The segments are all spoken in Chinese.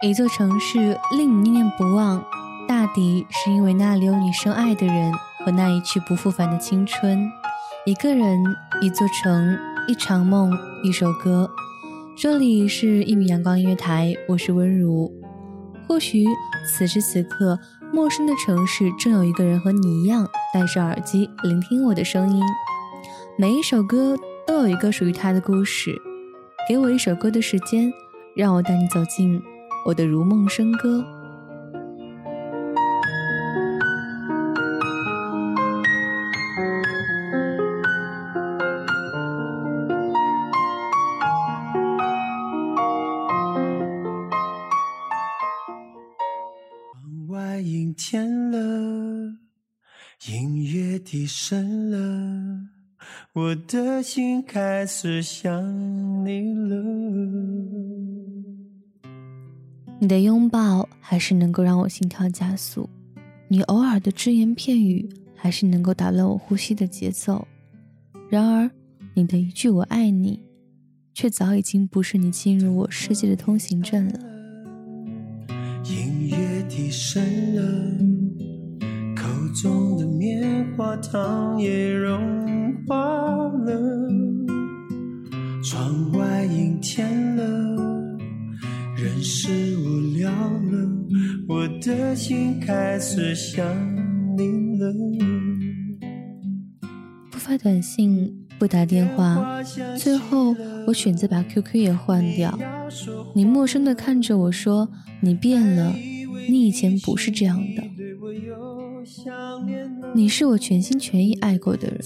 一座城市令你念念不忘，大抵是因为那里有你深爱的人和那一去不复返的青春。一个人，一座城，一场梦，一首歌。这里是一米阳光音乐台，我是温如。或许此时此刻，陌生的城市正有一个人和你一样戴着耳机聆听我的声音。每一首歌都有一个属于他的故事。给我一首歌的时间，让我带你走进。我的如梦笙歌。窗外阴天了，音乐低声了，我的心开始想你了。你的拥抱还是能够让我心跳加速，你偶尔的只言片语还是能够打乱我呼吸的节奏。然而，你的一句“我爱你”，却早已经不是你进入我世界的通行证了。音乐低声了，口中的棉花糖也融化了，窗外阴天了。人是，的心开始想你了。不发短信，不打电话，最后我选择把 QQ 也换掉。你陌生的看着我说：“你变了，你以前不是这样的。”你是我全心全意爱过的人，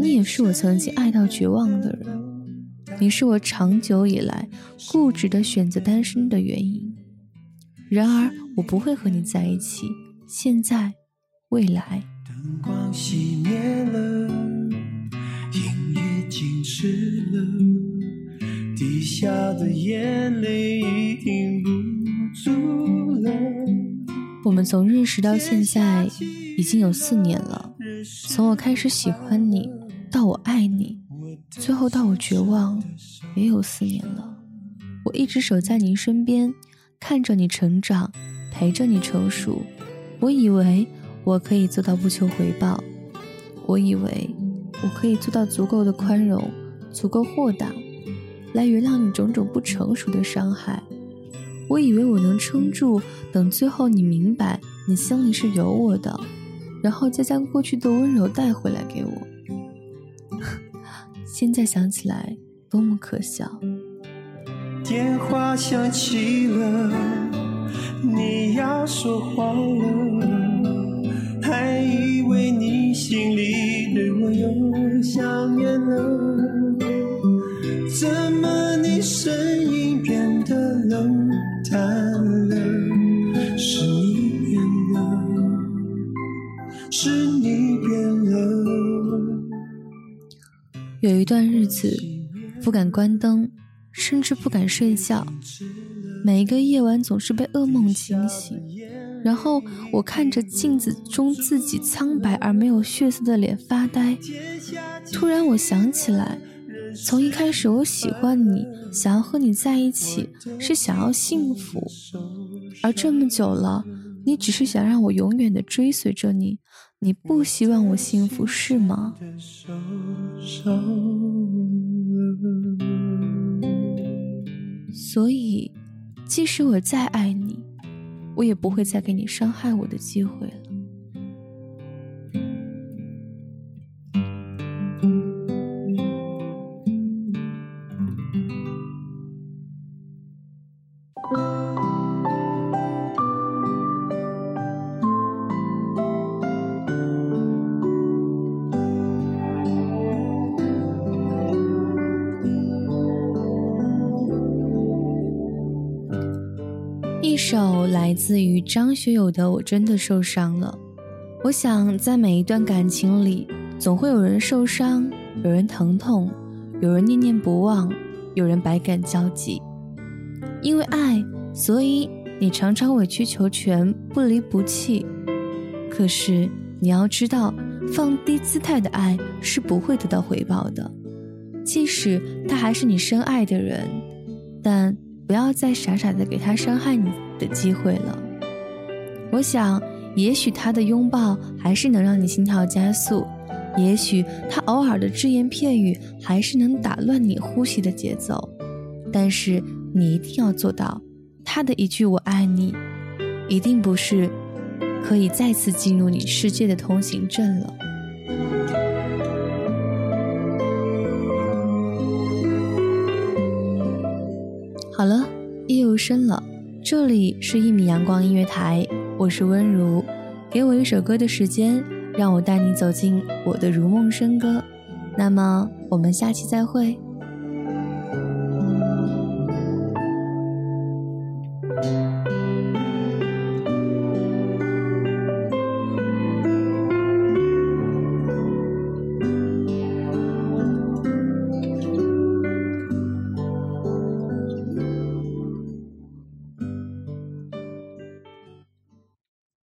你也是我曾经爱到绝望的人。你是我长久以来固执的选择单身的原因。然而，我不会和你在一起。现在，未来。灯光熄灭了，音乐静止了，滴下的眼泪已停不住了。我们从认识到现在已经有四年了，从我开始喜欢你到我爱你。最后到我绝望，也有四年了。我一直守在您身边，看着你成长，陪着你成熟。我以为我可以做到不求回报，我以为我可以做到足够的宽容，足够豁达，来原谅你种种不成熟的伤害。我以为我能撑住，等最后你明白你心里是有我的，然后再将过去的温柔带回来给我。现在想起来，多么可笑！电话响起了，你要说话了，还以为你心里对我有想念了，怎么你声音变得冷淡了？是你变了，是你变了。有一段日子，不敢关灯，甚至不敢睡觉。每一个夜晚总是被噩梦惊醒，然后我看着镜子中自己苍白而没有血色的脸发呆。突然，我想起来，从一开始我喜欢你，想要和你在一起，是想要幸福，而这么久了，你只是想让我永远的追随着你。你不希望我幸福是吗？所以，即使我再爱你，我也不会再给你伤害我的机会了。首来自于张学友的《我真的受伤了》。我想，在每一段感情里，总会有人受伤，有人疼痛，有人念念不忘，有人百感交集。因为爱，所以你常常委曲求全，不离不弃。可是你要知道，放低姿态的爱是不会得到回报的。即使他还是你深爱的人，但不要再傻傻的给他伤害你的机会了。我想。也许他的拥抱还是能让你心跳加速，也许他偶尔的只言片语还是能打乱你呼吸的节奏，但是你一定要做到，他的一句“我爱你”，一定不是可以再次进入你世界的通行证了。好了，夜又深了，这里是一米阳光音乐台。我是温如，给我一首歌的时间，让我带你走进我的如梦笙歌。那么，我们下期再会。